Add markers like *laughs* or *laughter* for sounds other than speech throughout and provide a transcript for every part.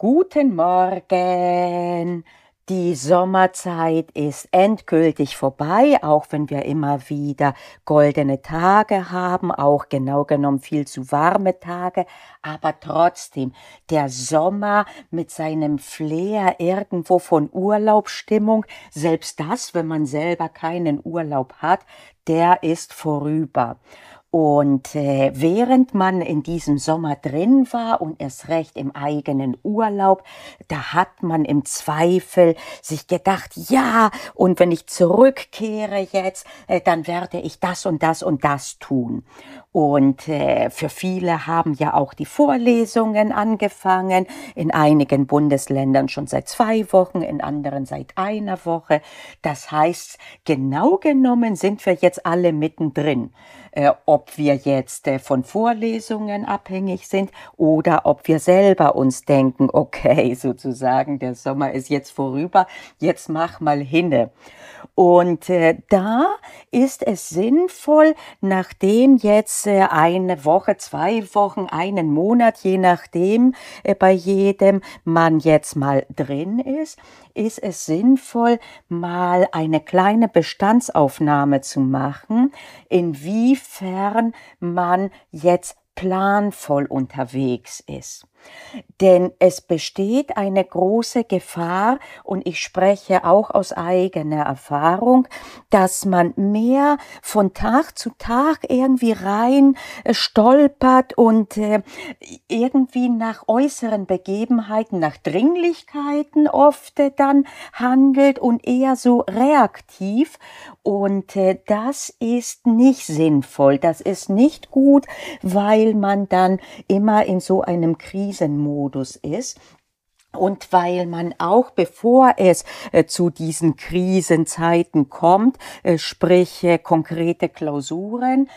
Guten Morgen. Die Sommerzeit ist endgültig vorbei, auch wenn wir immer wieder goldene Tage haben, auch genau genommen viel zu warme Tage, aber trotzdem der Sommer mit seinem Flair irgendwo von Urlaubsstimmung, selbst das, wenn man selber keinen Urlaub hat, der ist vorüber. Und äh, während man in diesem Sommer drin war und erst recht im eigenen Urlaub, da hat man im Zweifel sich gedacht, ja, und wenn ich zurückkehre jetzt, äh, dann werde ich das und das und das tun. Und äh, für viele haben ja auch die Vorlesungen angefangen, in einigen Bundesländern schon seit zwei Wochen, in anderen seit einer Woche. Das heißt, genau genommen sind wir jetzt alle mittendrin äh, ob wir jetzt äh, von Vorlesungen abhängig sind oder ob wir selber uns denken, *laughs* okay, sozusagen, der Sommer ist jetzt vorüber, jetzt mach mal hinne. Und äh, da ist es sinnvoll, nachdem jetzt äh, eine Woche, zwei Wochen, einen Monat, je nachdem äh, bei jedem man jetzt mal drin ist, ist es sinnvoll, mal eine kleine Bestandsaufnahme zu machen, inwiefern man jetzt planvoll unterwegs ist. Denn es besteht eine große Gefahr, und ich spreche auch aus eigener Erfahrung, dass man mehr von Tag zu Tag irgendwie rein äh, stolpert und äh, irgendwie nach äußeren Begebenheiten, nach Dringlichkeiten oft äh, dann handelt und eher so reaktiv. Und das ist nicht sinnvoll, das ist nicht gut, weil man dann immer in so einem Krise Krisenmodus ist und weil man auch bevor es äh, zu diesen Krisenzeiten kommt, äh, sprich äh, konkrete Klausuren,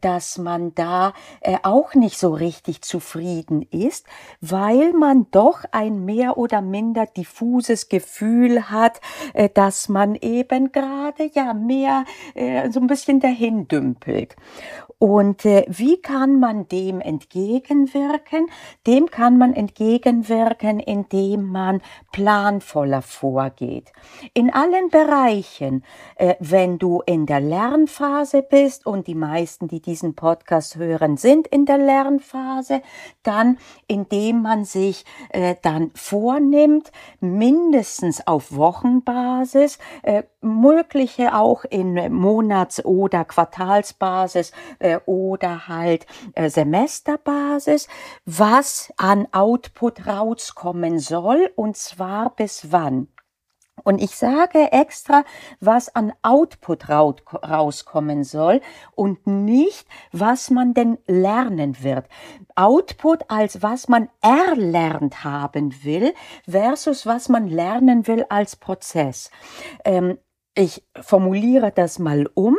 dass man da auch nicht so richtig zufrieden ist, weil man doch ein mehr oder minder diffuses Gefühl hat, dass man eben gerade ja mehr so ein bisschen dahin dümpelt. Und wie kann man dem entgegenwirken? Dem kann man entgegenwirken, indem man planvoller vorgeht. In allen Bereichen, äh, wenn du in der Lernphase bist und die meisten, die diesen Podcast hören, sind in der Lernphase, dann indem man sich äh, dann vornimmt, mindestens auf Wochenbasis, äh, mögliche auch in Monats- oder Quartalsbasis äh, oder halt äh, Semesterbasis, was an Output rauskommen soll und zwar bis wann. Und ich sage extra, was an Output rauskommen soll und nicht, was man denn lernen wird. Output als was man erlernt haben will versus was man lernen will als Prozess. Ähm, ich formuliere das mal um.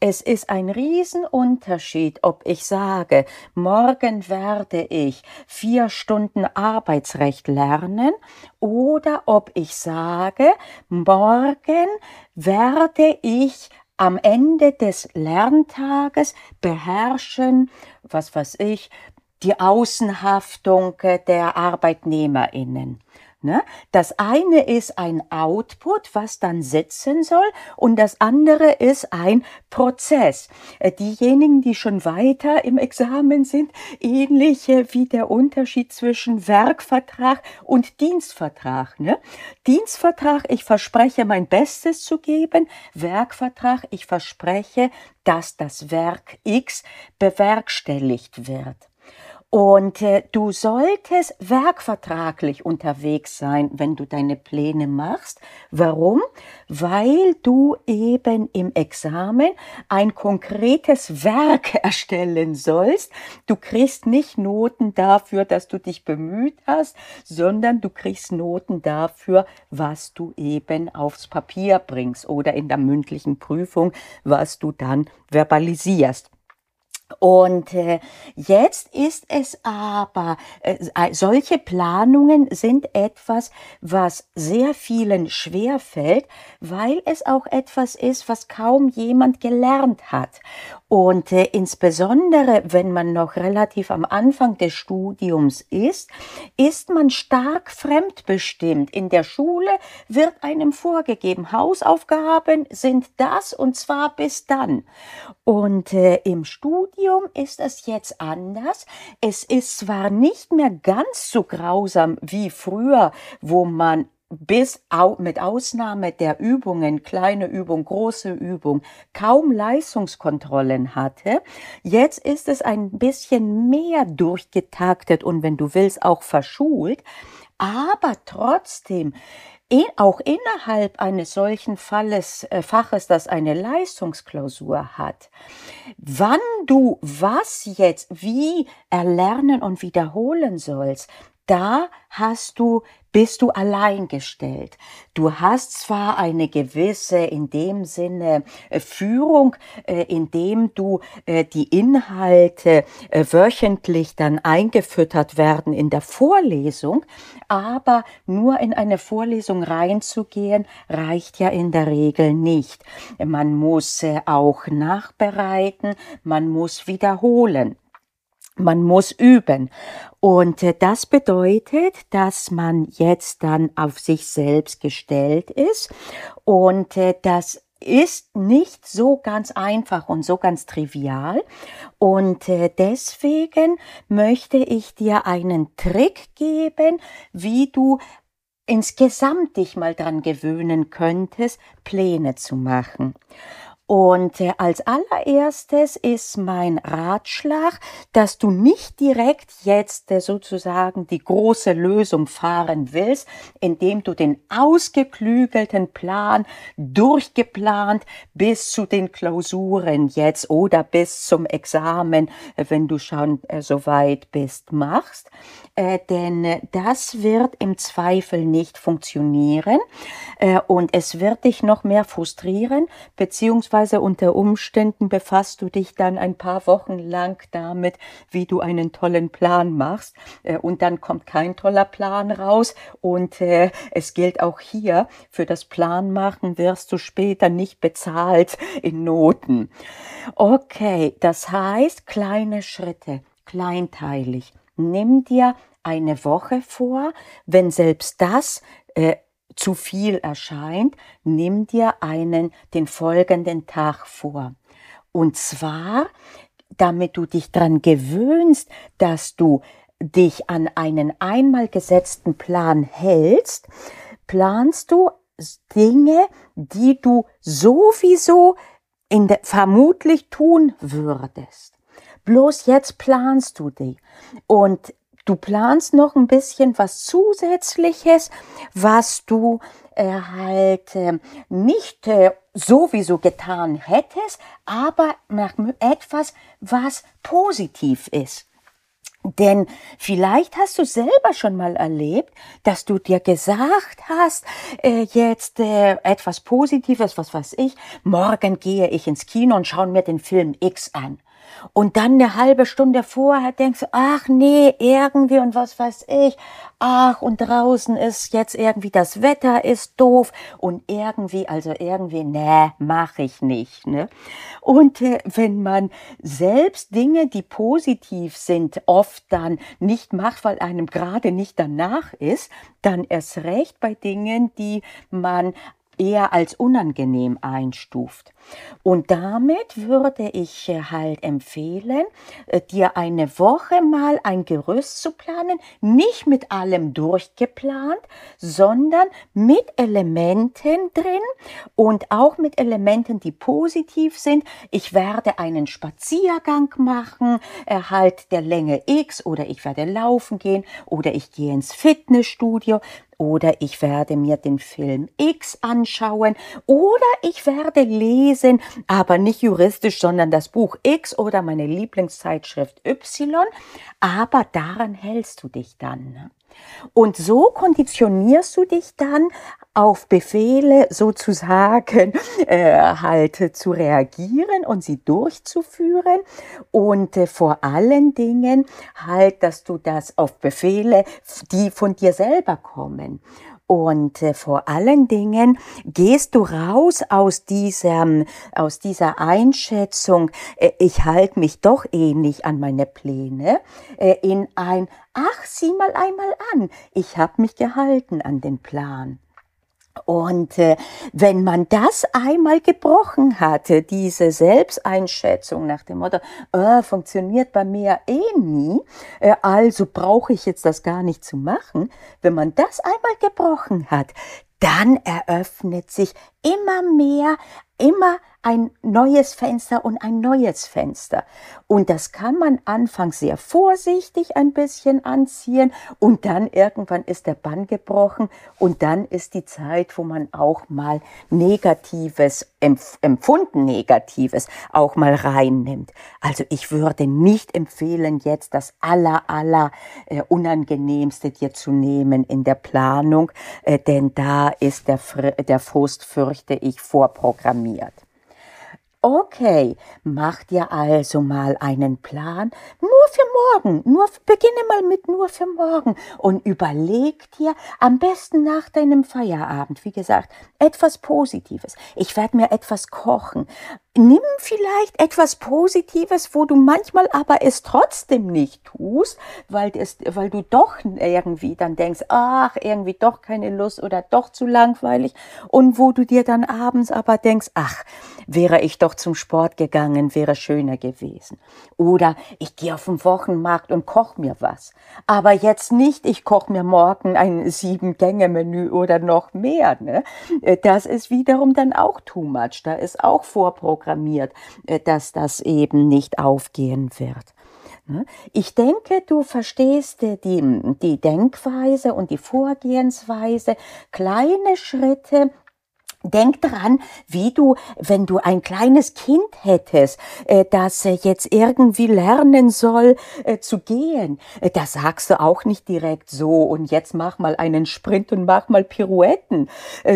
Es ist ein Riesenunterschied, ob ich sage, morgen werde ich vier Stunden Arbeitsrecht lernen oder ob ich sage, morgen werde ich am Ende des Lerntages beherrschen, was weiß ich, die Außenhaftung der Arbeitnehmerinnen. Ne? Das eine ist ein Output, was dann sitzen soll, und das andere ist ein Prozess. Äh, diejenigen, die schon weiter im Examen sind, ähnlich wie der Unterschied zwischen Werkvertrag und Dienstvertrag. Ne? Dienstvertrag, ich verspreche mein Bestes zu geben. Werkvertrag, ich verspreche, dass das Werk X bewerkstelligt wird. Und äh, du solltest werkvertraglich unterwegs sein, wenn du deine Pläne machst. Warum? Weil du eben im Examen ein konkretes Werk *laughs* erstellen sollst. Du kriegst nicht Noten dafür, dass du dich bemüht hast, sondern du kriegst Noten dafür, was du eben aufs Papier bringst oder in der mündlichen Prüfung, was du dann verbalisierst. Und äh, jetzt ist es aber, äh, solche Planungen sind etwas, was sehr vielen schwer fällt, weil es auch etwas ist, was kaum jemand gelernt hat. Und äh, insbesondere, wenn man noch relativ am Anfang des Studiums ist, ist man stark fremdbestimmt. In der Schule wird einem vorgegeben, Hausaufgaben sind das und zwar bis dann. Und äh, im Studium ist es jetzt anders. Es ist zwar nicht mehr ganz so grausam wie früher, wo man bis mit Ausnahme der Übungen, kleine Übung, große Übung, kaum Leistungskontrollen hatte. Jetzt ist es ein bisschen mehr durchgetaktet und wenn du willst auch verschult, aber trotzdem auch innerhalb eines solchen Falles, äh, Faches, das eine Leistungsklausur hat, wann du was jetzt wie erlernen und wiederholen sollst, da hast du bist du allein gestellt. Du hast zwar eine gewisse, in dem Sinne, äh, Führung, äh, indem du äh, die Inhalte wöchentlich dann eingefüttert werden in der Vorlesung, aber nur in eine Vorlesung reinzugehen, reicht ja in der Regel nicht. Man muss auch nachbereiten, man muss wiederholen. Man muss üben. Und äh, das bedeutet, dass man jetzt dann auf sich selbst gestellt ist und äh, das ist nicht so ganz einfach und so ganz trivial. Und äh, deswegen möchte ich dir einen Trick geben, wie du insgesamt dich mal dran gewöhnen könntest, Pläne zu machen. Und äh, als allererstes ist mein Ratschlag, dass du nicht direkt jetzt äh, sozusagen die große Lösung fahren willst, indem du den ausgeklügelten Plan durchgeplant bis zu den Klausuren jetzt oder bis zum Examen, äh, wenn du schon so weit bist, machst. Denn das wird im Zweifel nicht funktionieren und es wird dich noch mehr frustrieren, beziehungsweise beziehungsweise unter Umständen befasst du dich dann ein paar Wochen lang damit, wie du einen tollen Plan machst äh, und dann kommt kein toller Plan raus und äh, es gilt auch hier, für das Planmachen wirst du später nicht bezahlt in Noten. Okay, das heißt kleine Schritte, kleinteilig. Nimm dir eine Woche vor, wenn selbst das äh, zu viel erscheint, nimm dir einen den folgenden Tag vor. Und zwar, damit du dich dran gewöhnst, dass du dich an einen einmal gesetzten Plan hältst, planst du Dinge, die du sowieso in der, vermutlich tun würdest. Bloß jetzt planst du die. Und Du planst noch ein bisschen was Zusätzliches, was du äh, halt äh, nicht äh, sowieso getan hättest, aber nach etwas, was positiv ist. Denn vielleicht hast du selber schon mal erlebt, dass du dir gesagt hast, äh, jetzt äh, etwas Positives, was weiß ich, morgen gehe ich ins Kino und schaue mir den Film X an. Und dann eine halbe Stunde vorher denkst du, ach nee, irgendwie und was weiß ich, ach und draußen ist jetzt irgendwie das Wetter ist doof und irgendwie, also irgendwie, nee, mach ich nicht. Ne? Und äh, wenn man selbst Dinge, die positiv sind, oft dann nicht macht, weil einem gerade nicht danach ist, dann erst recht bei Dingen, die man eher als unangenehm einstuft. Und damit würde ich äh, halt empfehlen, äh, dir eine Woche mal ein Gerüst zu planen, nicht mit allem durchgeplant, sondern mit Elementen drin und auch mit Elementen, die positiv sind. Ich werde einen Spaziergang machen, halt der Länge X oder ich werde laufen gehen oder ich gehe ins Fitnessstudio oder ich werde mir den Film X anschauen oder ich werde lesen, aber nicht juristisch, sondern das Buch X oder meine Lieblingszeitschrift Y, aber daran hältst du dich dann. Ne? Und so konditionierst du dich dann auf Befehle sozusagen *laughs* äh, halt zu reagieren und sie durchzuführen und äh, vor allen Dingen halt, dass du das auf Befehle, die von dir selber kommen. Und äh, vor allen Dingen gehst du raus aus dieser, aus dieser Einschätzung, äh, ich halte mich doch nicht an meine Pläne, äh, in ein, ach, sieh mal einmal an, ich habe mich gehalten an den Plan. Und äh, wenn man das einmal gebrochen hatte, diese Selbsteinschätzung nach dem Motto, äh, funktioniert bei mir eh nie, äh, also brauche ich jetzt das gar nicht zu machen, wenn man das einmal gebrochen hat, dann eröffnet sich immer mehr, immer ein neues Fenster und ein neues Fenster. Und das kann man anfangs sehr vorsichtig ein bisschen anziehen und dann irgendwann ist der Bann gebrochen und dann ist die Zeit, wo man auch mal Negatives, empfunden Negatives auch mal reinnimmt. Also ich würde nicht empfehlen, jetzt das aller, aller äh, Unangenehmste dir zu nehmen in der Planung, äh, denn da ist der, der Frust, fürchte ich, vorprogrammiert. Okay, mach dir also mal einen Plan, nur für morgen, nur beginne mal mit nur für morgen und überleg dir am besten nach deinem Feierabend, wie gesagt, etwas Positives. Ich werde mir etwas kochen nimm vielleicht etwas Positives, wo du manchmal aber es trotzdem nicht tust, weil, es, weil du doch irgendwie dann denkst, ach, irgendwie doch keine Lust oder doch zu langweilig und wo du dir dann abends aber denkst, ach, wäre ich doch zum Sport gegangen, wäre schöner gewesen. Oder ich gehe auf den Wochenmarkt und koch mir was. Aber jetzt nicht, ich koch mir morgen ein Sieben-Gänge-Menü oder noch mehr. Ne? Das ist wiederum dann auch too much. Da ist auch vorprogrammiert programmiert, äh, dass das eben nicht aufgehen wird. Ne? Ich denke, du verstehst die, die Denkweise und die Vorgehensweise, kleine Schritte Denk daran, wie du, wenn du ein kleines Kind hättest, äh, das äh, jetzt irgendwie lernen soll äh, zu gehen, da sagst du auch nicht direkt so und jetzt mach mal einen Sprint und mach mal Pirouetten,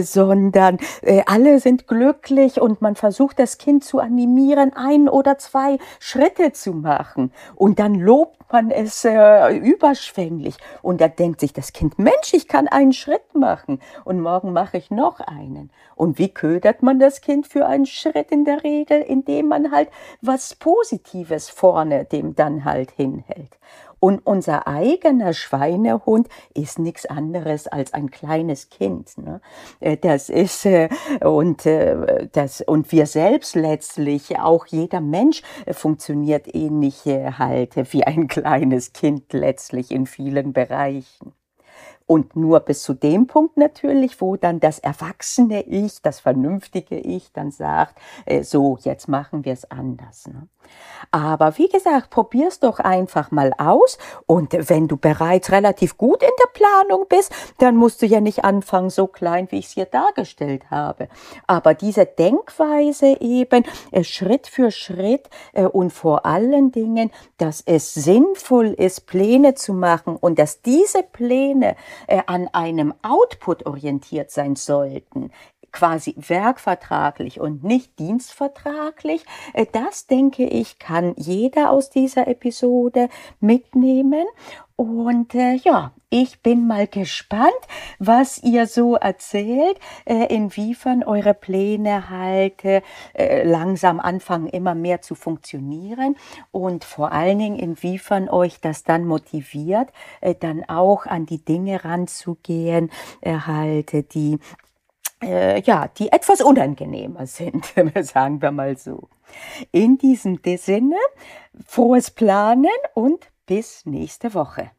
sondern alle sind glücklich und man versucht das Kind zu animieren, ein oder zwei Schritte zu machen. Und dann lobt man es überschwänglich. Und da denkt sich das Kind, Mensch, ich kann einen Schritt machen. Und morgen mache ich noch einen. Und wie ködert man das Kind für einen Schritt in der Regel, indem man halt was Positives vorne dem dann halt hinhält. Und unser eigener Schweinehund ist nichts anderes als ein kleines Kind. Ne? Äh, das ist äh, und äh, das und wir selbst letztlich auch jeder Mensch funktioniert ähnlich halt wie ein *laughs* kleines Kind letztlich in vielen Bereichen. Und nur bis zu dem Punkt natürlich, wo dann das erwachsene Ich, das vernünftige Ich dann sagt, äh, so, jetzt machen wir es anders. Ne? Aber wie gesagt, probier's doch einfach mal aus. Und wenn du bereits relativ gut in der Planung bist, dann musst du ja nicht anfangen, so klein, wie ich es hier dargestellt habe. Aber diese Denkweise eben, äh, Schritt für Schritt äh, und vor allen Dingen, dass es sinnvoll ist, Pläne zu machen und dass diese Pläne äh, an einem Output orientiert sein sollten, quasi werkvertraglich und nicht dienstvertraglich, äh, das denke ich, kann jeder aus dieser Episode mitnehmen. Und äh, ja, ich bin mal gespannt, was ihr so erzählt, äh, inwiefern eure Pläne halt äh, langsam anfangen, immer mehr zu funktionieren und vor allen Dingen, inwiefern euch das dann motiviert, äh, dann auch an die Dinge ranzugehen, äh, halt die äh, ja, die etwas unangenehmer sind, *laughs* sagen wir mal so. In diesem Sinne, frohes Planen und bis nächste Woche.